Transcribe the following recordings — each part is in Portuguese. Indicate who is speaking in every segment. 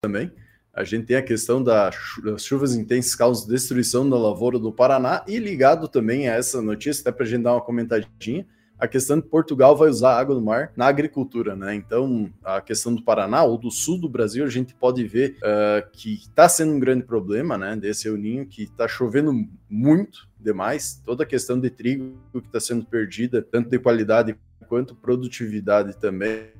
Speaker 1: também. A gente tem a questão das chuvas intensas causam destruição da lavoura do Paraná e ligado também a essa notícia, até para a gente dar uma comentadinha, a questão de Portugal vai usar água do mar na agricultura, né? Então, a questão do Paraná ou do sul do Brasil, a gente pode ver uh, que está sendo um grande problema, né? Desse El Ninho, que está chovendo muito demais, toda a questão de trigo que está sendo perdida, tanto de qualidade quanto produtividade também.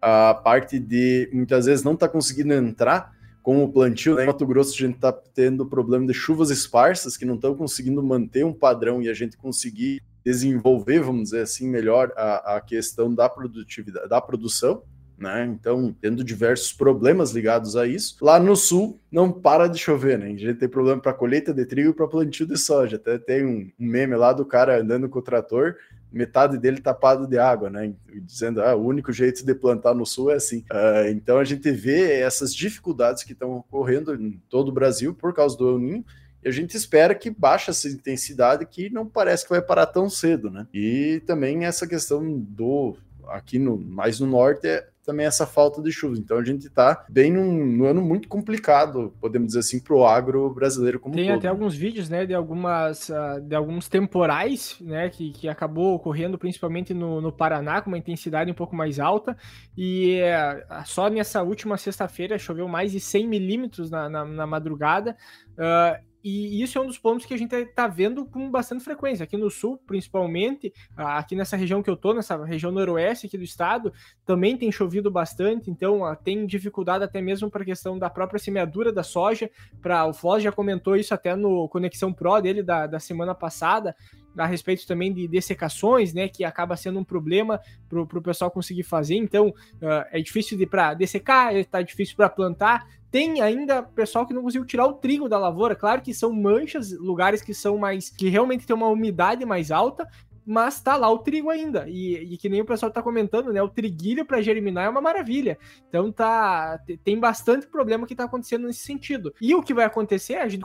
Speaker 1: A parte de muitas vezes não está conseguindo entrar com o plantio, né? em Mato Grosso a gente está tendo problema de chuvas esparsas que não estão conseguindo manter um padrão e a gente conseguir desenvolver, vamos dizer assim, melhor a, a questão da produtividade, da produção. Né? Então, tendo diversos problemas ligados a isso. Lá no sul, não para de chover, né? A gente tem problema para colheita de trigo e para plantio de soja. Até tem um, meme lá do cara andando com o trator, metade dele tapado de água, né? Dizendo, ah, o único jeito de plantar no sul é assim. Uh, então, a gente vê essas dificuldades que estão ocorrendo em todo o Brasil por causa do El Ninho e a gente espera que baixe essa intensidade que não parece que vai parar tão cedo, né? E também essa questão do aqui no mais no norte é também essa falta de chuva. Então a gente está bem num, num, ano muito complicado, podemos dizer assim, para o agro brasileiro como
Speaker 2: Tem
Speaker 1: todo.
Speaker 2: até alguns vídeos, né, de algumas uh, de alguns temporais, né, que, que acabou ocorrendo principalmente no, no Paraná com uma intensidade um pouco mais alta e uh, só nessa última sexta-feira choveu mais de 100 milímetros na, na, na madrugada. Uh, e isso é um dos pontos que a gente está vendo com bastante frequência. Aqui no sul, principalmente, aqui nessa região que eu estou, nessa região noroeste aqui do estado, também tem chovido bastante, então tem dificuldade até mesmo para a questão da própria semeadura da soja. Pra, o Foz já comentou isso até no Conexão Pro dele da, da semana passada, a respeito também de dessecações, né, que acaba sendo um problema para o pessoal conseguir fazer. Então, uh, é difícil de para dessecar, está difícil para plantar. Tem ainda pessoal que não conseguiu tirar o trigo da lavoura. Claro que são manchas, lugares que são mais que realmente tem uma umidade mais alta, mas tá lá o trigo ainda. E, e que nem o pessoal tá comentando, né? O triguilho para germinar é uma maravilha. Então tá tem bastante problema que tá acontecendo nesse sentido. E o que vai acontecer? A gente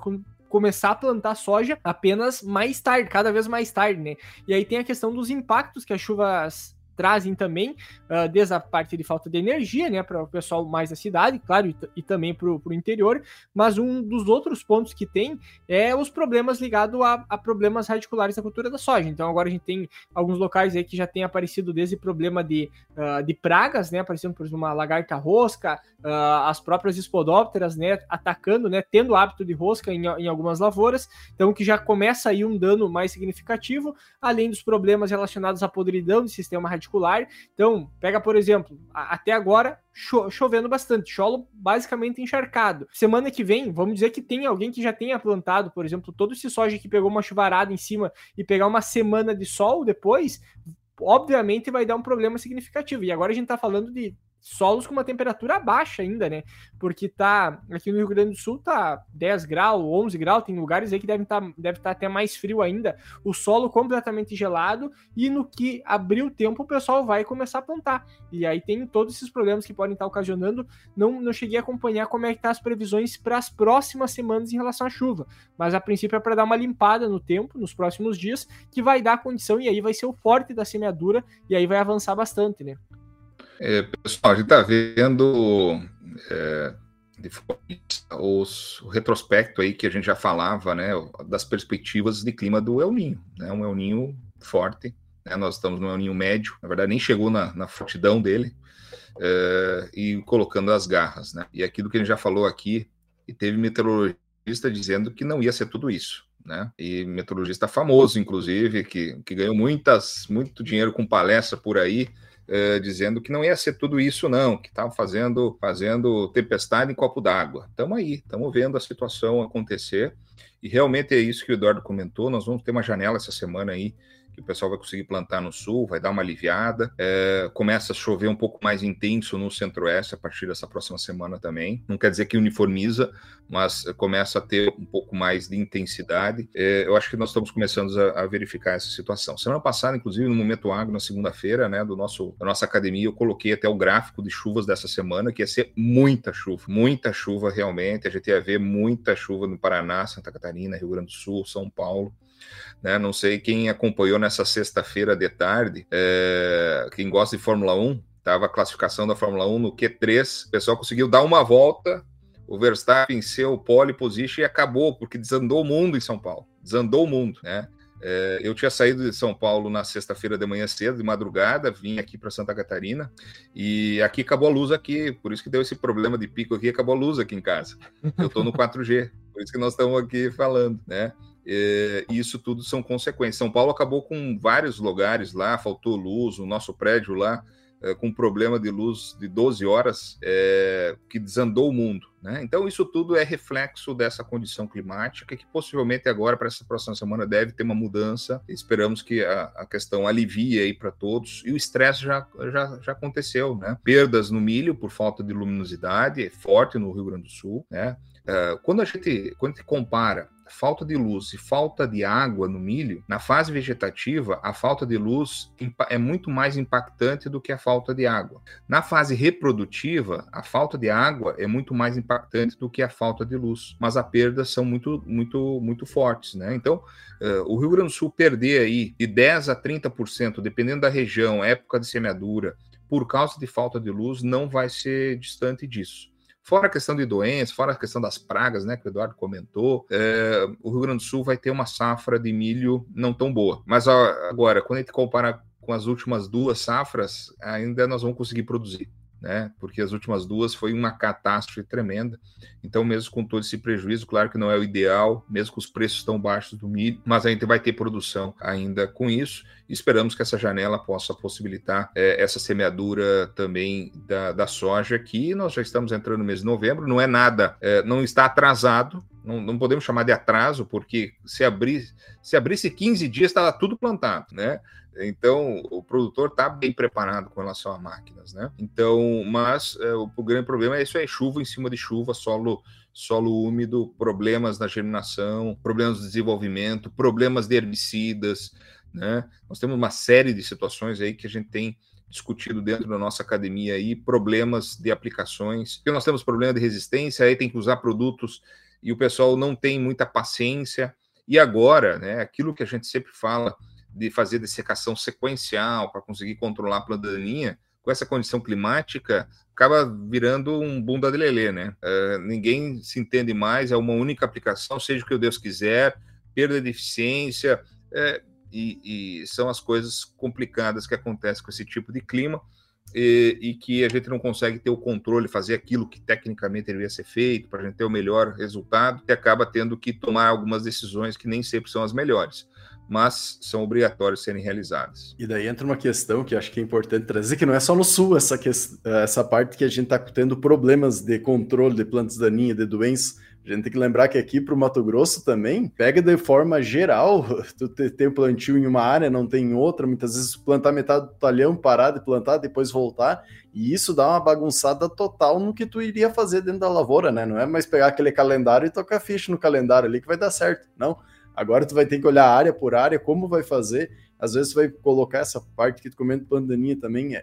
Speaker 2: começar a plantar soja apenas mais tarde, cada vez mais tarde, né? E aí tem a questão dos impactos que as chuvas trazem também, uh, desde a parte de falta de energia, né, para o pessoal mais da cidade, claro, e, e também para o interior, mas um dos outros pontos que tem é os problemas ligados a, a, problemas radiculares da cultura da soja. Então agora a gente tem alguns locais aí que já tem aparecido desde problema de, uh, de pragas, né, aparecendo por exemplo uma lagarta rosca, uh, as próprias espodópteras, né, atacando, né, tendo hábito de rosca em, em algumas lavouras, então que já começa aí um dano mais significativo, além dos problemas relacionados à podridão do sistema radicular particular. Então, pega, por exemplo, até agora cho chovendo bastante, cholo basicamente encharcado. Semana que vem, vamos dizer que tem alguém que já tenha plantado, por exemplo, todo esse soja que pegou uma chuvarada em cima e pegar uma semana de sol depois, obviamente vai dar um problema significativo. E agora a gente tá falando de solos com uma temperatura baixa ainda, né? Porque tá aqui no Rio Grande do Sul tá 10 graus, 11 graus, tem lugares aí que devem tá, deve estar tá até mais frio ainda. O solo completamente gelado e no que abrir o tempo o pessoal vai começar a plantar. E aí tem todos esses problemas que podem estar tá ocasionando. Não não cheguei a acompanhar como é que tá as previsões para as próximas semanas em relação à chuva, mas a princípio é para dar uma limpada no tempo nos próximos dias, que vai dar condição e aí vai ser o forte da semeadura e aí vai avançar bastante, né?
Speaker 3: É, pessoal, a gente está vendo é, os, o retrospecto aí que a gente já falava, né, das perspectivas de clima do El Ninho, né, um El Ninho forte, né, nós estamos no El Ninho médio, na verdade nem chegou na, na fortidão dele, é, e colocando as garras, né, e aquilo que a gente já falou aqui, e teve meteorologista dizendo que não ia ser tudo isso, né? E meteorologista famoso, inclusive, que, que ganhou muitas, muito dinheiro com palestra por aí, eh, dizendo que não ia ser tudo isso, não, que estava fazendo, fazendo tempestade em copo d'água. Estamos aí, estamos vendo a situação acontecer. E realmente é isso que o Eduardo comentou. Nós vamos ter uma janela essa semana aí que o pessoal vai conseguir plantar no sul, vai dar uma aliviada. É, começa a chover um pouco mais intenso no centro-oeste a partir dessa próxima semana também. Não quer dizer que uniformiza, mas começa a ter um pouco mais de intensidade. É, eu acho que nós estamos começando a, a, verificar essa situação. Semana passada, inclusive, no Momento Agro, na segunda-feira, né, do nosso, da nossa academia, eu coloquei até o gráfico de chuvas dessa semana, que ia ser muita chuva, muita chuva realmente. A gente ia ver muita chuva no Paraná, Santa Catarina, Rio Grande do Sul, São Paulo. Né? Não sei quem acompanhou nessa sexta-feira de tarde, é, quem gosta de Fórmula 1, Estava a classificação da Fórmula 1 no Q3, o pessoal conseguiu dar uma volta, o Verstappen seu pole position e acabou, porque desandou o mundo em São Paulo. Desandou o mundo, né? É, eu tinha saído de São Paulo na sexta-feira de manhã cedo, de madrugada, vim aqui para Santa Catarina e aqui acabou a luz aqui, por isso que deu esse problema de pico aqui, acabou a luz aqui em casa. Eu estou no 4G, por isso que nós estamos aqui falando, né? É, e isso tudo são consequências. São Paulo acabou com vários lugares lá, faltou luz, o nosso prédio lá é, com problema de luz de 12 horas é, que desandou o mundo. Né? Então, isso tudo é reflexo dessa condição climática que possivelmente agora, para essa próxima semana, deve ter uma mudança. Esperamos que a, a questão alivie aí para todos. E o estresse já, já, já aconteceu. Né? Perdas no milho por falta de luminosidade, é forte no Rio Grande do Sul. Né? Uh, quando, a gente, quando a gente compara falta de luz e falta de água no milho, na fase vegetativa, a falta de luz é muito mais impactante do que a falta de água. Na fase reprodutiva, a falta de água é muito mais impactante do que a falta de luz, mas as perdas são muito, muito, muito fortes, né? Então, uh, o Rio Grande do Sul perder aí de 10 a 30%, dependendo da região, época de semeadura, por causa de falta de luz, não vai ser distante disso. Fora a questão de doenças, fora a questão das pragas, né, que o Eduardo comentou, é, o Rio Grande do Sul vai ter uma safra de milho não tão boa. Mas ó, agora, quando a gente compara com as últimas duas safras, ainda nós vamos conseguir produzir né? Porque as últimas duas foi uma catástrofe tremenda. Então, mesmo com todo esse prejuízo, claro que não é o ideal, mesmo com os preços tão baixos do milho, mas a gente vai ter produção ainda com isso. Esperamos que essa janela possa possibilitar é, essa semeadura também da, da soja, que nós já estamos entrando no mês de novembro, não é nada, é, não está atrasado, não, não, podemos chamar de atraso, porque se, abrir, se abrisse 15 dias, estava tudo plantado, né? Então, o produtor está bem preparado com relação a máquinas, né? Então, mas é, o, o, grande problema é isso: é chuva em cima de chuva, solo, solo úmido, problemas na germinação, problemas de desenvolvimento, problemas de herbicidas, né? Nós temos uma série de situações aí que a gente tem discutido dentro da nossa academia aí, problemas de aplicações, porque nós temos problema de resistência, aí tem que usar produtos e o pessoal não tem muita paciência. E agora, né, aquilo que a gente sempre fala de fazer dessecação sequencial para conseguir controlar a planta daninha, com essa condição climática, acaba virando um bunda de lelê, né? Uh, ninguém se entende mais, é uma única aplicação, seja o que Deus quiser, perda de eficiência, é, e, e, são as coisas complicadas que acontecem com esse tipo de clima e, e, que a gente não consegue ter o controle, fazer aquilo que tecnicamente deveria ser feito para a gente ter o melhor resultado, e acaba tendo que tomar algumas decisões que nem sempre são as melhores mas são obrigatórios serem realizadas.
Speaker 1: E daí entra uma questão que acho que é importante trazer, que não é só no sul essa, que, essa parte que a gente está tendo problemas de controle de plantas daninhas, de doenças. A gente tem que lembrar que aqui para o Mato Grosso também pega de forma geral. Tu tem plantio em uma área, não tem em outra. Muitas vezes plantar metade do talhão, parar de plantar, depois voltar. E isso dá uma bagunçada total no que tu iria fazer dentro da lavoura, né? Não é mais pegar aquele calendário e tocar ficha no calendário ali que vai dar certo. Não Agora tu vai ter que olhar área por área, como vai fazer. Às vezes vai colocar essa parte que tu comenta pandaninha também. Uh,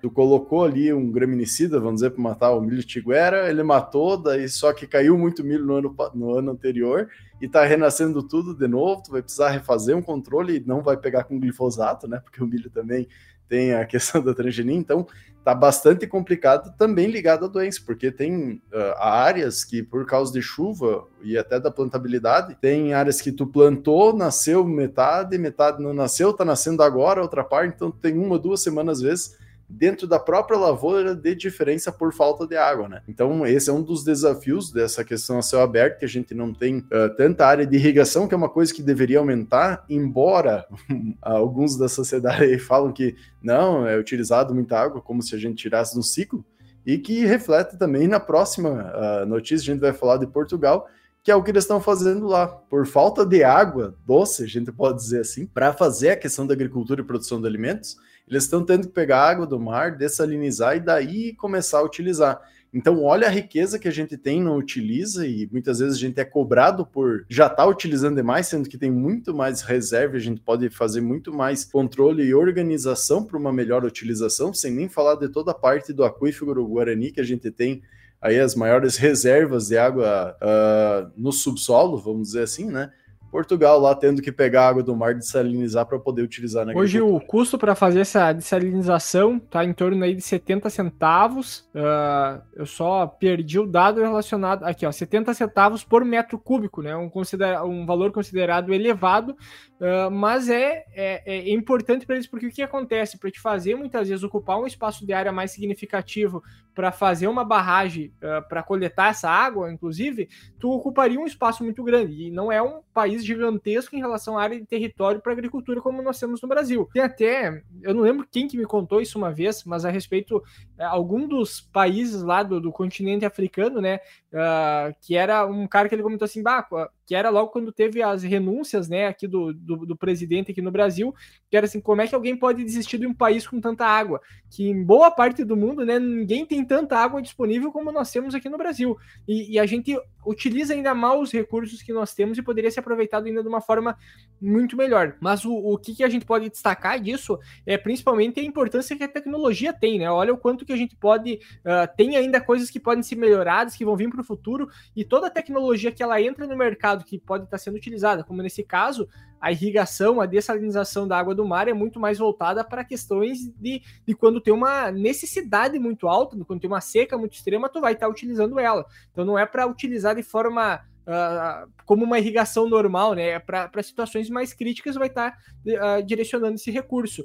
Speaker 1: tu colocou ali um graminicida, vamos dizer, para matar o milho tiguera, ele matou, daí só que caiu muito milho no ano, no ano anterior e tá renascendo tudo de novo. Tu vai precisar refazer um controle e não vai pegar com glifosato, né? Porque o milho também tem a questão da transgenia. Então, tá bastante complicado também ligado à doença, porque tem uh, áreas que, por causa de chuva e até da plantabilidade, tem áreas que tu plantou, nasceu metade, metade não nasceu, tá nascendo agora outra parte, então tem uma, duas semanas às vezes dentro da própria lavoura de diferença por falta de água, né? Então, esse é um dos desafios dessa questão a céu aberto, que a gente não tem uh, tanta área de irrigação, que é uma coisa que deveria aumentar, embora alguns da sociedade falam que não, é utilizado muita água, como se a gente tirasse do ciclo, e que reflete também na próxima uh, notícia, a gente vai falar de Portugal, que é o que eles estão fazendo lá. Por falta de água doce, a gente pode dizer assim, para fazer a questão da agricultura e produção de alimentos, eles estão tendo que pegar água do mar, dessalinizar e daí começar a utilizar. Então, olha a riqueza que a gente tem, não utiliza, e muitas vezes a gente é cobrado por já estar tá utilizando demais, sendo que tem muito mais reserva, a gente pode fazer muito mais controle e organização para uma melhor utilização, sem nem falar de toda a parte do aquífero Guarani que a gente tem aí as maiores reservas de água uh, no subsolo, vamos dizer assim, né? Portugal lá tendo que pegar água do mar e desalinizar para poder utilizar na
Speaker 2: Hoje o custo para fazer essa desalinização está em torno aí de 70 centavos. Uh, eu só perdi o dado relacionado aqui, ó, 70 centavos por metro cúbico, né? Um, considera um valor considerado elevado, uh, mas é, é, é importante para eles porque o que acontece para te fazer muitas vezes ocupar um espaço de área mais significativo para fazer uma barragem uh, para coletar essa água, inclusive, tu ocuparia um espaço muito grande e não é um país gigantesco em relação à área de território para agricultura como nós temos no Brasil. Tem até, eu não lembro quem que me contou isso uma vez, mas a respeito algum dos países lá do, do continente africano, né, uh, que era um cara que ele comentou assim, bah, que era logo quando teve as renúncias, né, aqui do, do, do, presidente aqui no Brasil, que era assim, como é que alguém pode desistir de um país com tanta água? Que em boa parte do mundo, né, ninguém tem tanta água disponível como nós temos aqui no Brasil. E, e a gente utiliza ainda mal os recursos que nós temos e poderia ser aproveitado ainda de uma forma muito melhor. Mas o, o que, que a gente pode destacar disso é principalmente a importância que a tecnologia tem, né? Olha o quanto que a gente pode. Uh, tem ainda coisas que podem ser melhoradas, que vão vir para o futuro, e toda a tecnologia que ela entra no mercado que pode estar sendo utilizada, como nesse caso, a irrigação, a dessalinização da água do mar é muito mais voltada para questões de, de quando tem uma necessidade muito alta, quando tem uma seca muito extrema, tu vai estar utilizando ela. Então não é para utilizar de forma uh, como uma irrigação normal, né? Para situações mais críticas, vai estar uh, direcionando esse recurso.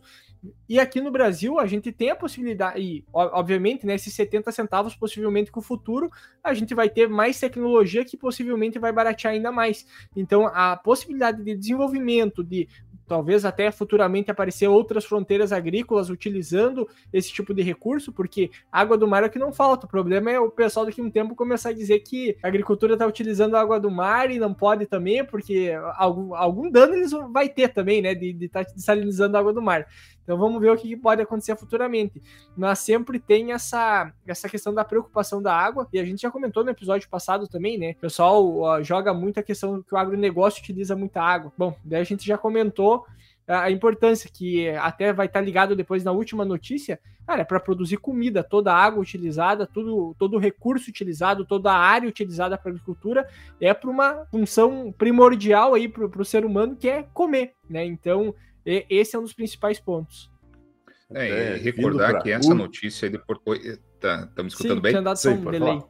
Speaker 2: E aqui no Brasil, a gente tem a possibilidade, e obviamente, né, esses 70 centavos, possivelmente com o futuro, a gente vai ter mais tecnologia que possivelmente vai baratear ainda mais. Então, a possibilidade de desenvolvimento, de talvez até futuramente aparecer outras fronteiras agrícolas utilizando esse tipo de recurso, porque água do mar é o que não falta. O problema é o pessoal daqui a um tempo começar a dizer que a agricultura está utilizando água do mar e não pode também, porque algum, algum dano eles vai ter também, né, de estar tá desalinizando a água do mar. Então vamos ver o que pode acontecer futuramente. Mas sempre tem essa, essa questão da preocupação da água, e a gente já comentou no episódio passado também, né? O pessoal joga muito a questão que o agronegócio utiliza muita água. Bom, daí a gente já comentou a importância que até vai estar ligado depois na última notícia, cara, é para produzir comida, toda a água utilizada, tudo, todo o recurso utilizado, toda a área utilizada para agricultura é para uma função primordial aí para o ser humano que é comer, né? Então e, esse é um dos principais pontos.
Speaker 3: É, e recordar que essa notícia aí de Porto. Tá, tá me escutando Sim, bem? Tinha dado Sim, um delay. Não,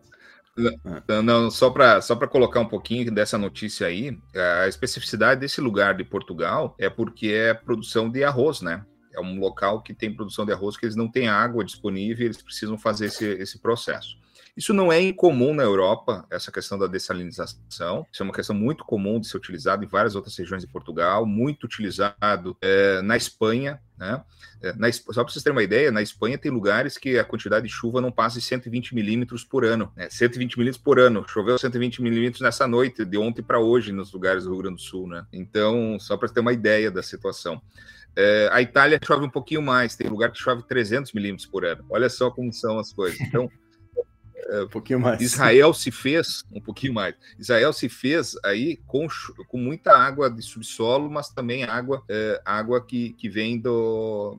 Speaker 3: não, só para só colocar um pouquinho dessa notícia aí, a especificidade desse lugar de Portugal é porque é produção de arroz, né? É um local que tem produção de arroz que eles não têm água disponível, eles precisam fazer esse, esse processo. Isso não é incomum na Europa, essa questão da dessalinização. Isso é uma questão muito comum de ser utilizado em várias outras regiões de Portugal, muito utilizado é, na Espanha. Né? É, na, só para vocês terem uma ideia, na Espanha tem lugares que a quantidade de chuva não passa de 120 milímetros por ano. Né? 120 milímetros por ano. Choveu 120 milímetros nessa noite, de ontem para hoje, nos lugares do Rio Grande do Sul. Né? Então, só para ter uma ideia da situação. É, a Itália chove um pouquinho mais, tem lugar que chove 300 milímetros por ano. Olha só como são as coisas. Então,
Speaker 1: é, um pouquinho mais.
Speaker 3: Israel se fez, um pouquinho mais. Israel se fez aí com, com muita água de subsolo, mas também água, é, água que, que vem do,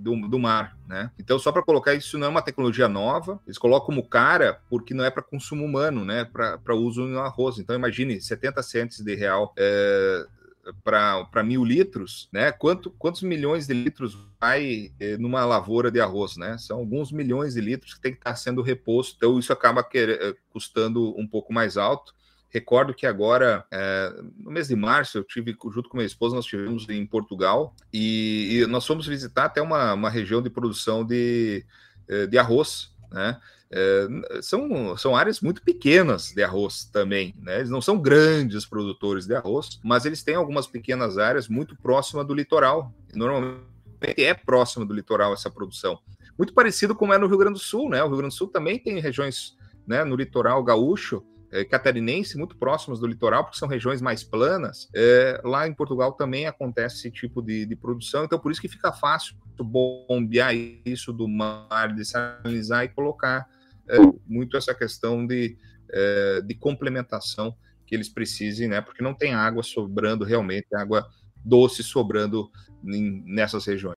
Speaker 3: do, do mar, né? Então, só para colocar isso, não é uma tecnologia nova, eles colocam como cara porque não é para consumo humano, né? Para uso no arroz. Então, imagine 70 centes de real é, para mil litros, né? Quanto, quantos milhões de litros vai eh, numa lavoura de arroz, né? São alguns milhões de litros que tem que estar sendo reposto, então isso acaba eh, custando um pouco mais alto. Recordo que agora, é, no mês de março, eu tive, junto com minha esposa, nós estivemos em Portugal e, e, nós fomos visitar até uma, uma região de produção de, de arroz, né? É, são, são áreas muito pequenas de arroz também, né? Eles não são grandes produtores de arroz, mas eles têm algumas pequenas áreas muito próximas do litoral. Normalmente é próxima do litoral essa produção. Muito parecido como é no Rio Grande do Sul, né? O Rio Grande do Sul também tem regiões né, no litoral gaúcho, é, catarinense, muito próximas do litoral, porque são regiões mais planas. É, lá em Portugal também acontece esse tipo de, de, produção, então por isso que fica fácil bombear isso do mar, desalinizar e colocar é, muito essa questão de, é, de complementação que eles precisem, né? Porque não tem água sobrando realmente, água doce sobrando em, nessas regiões.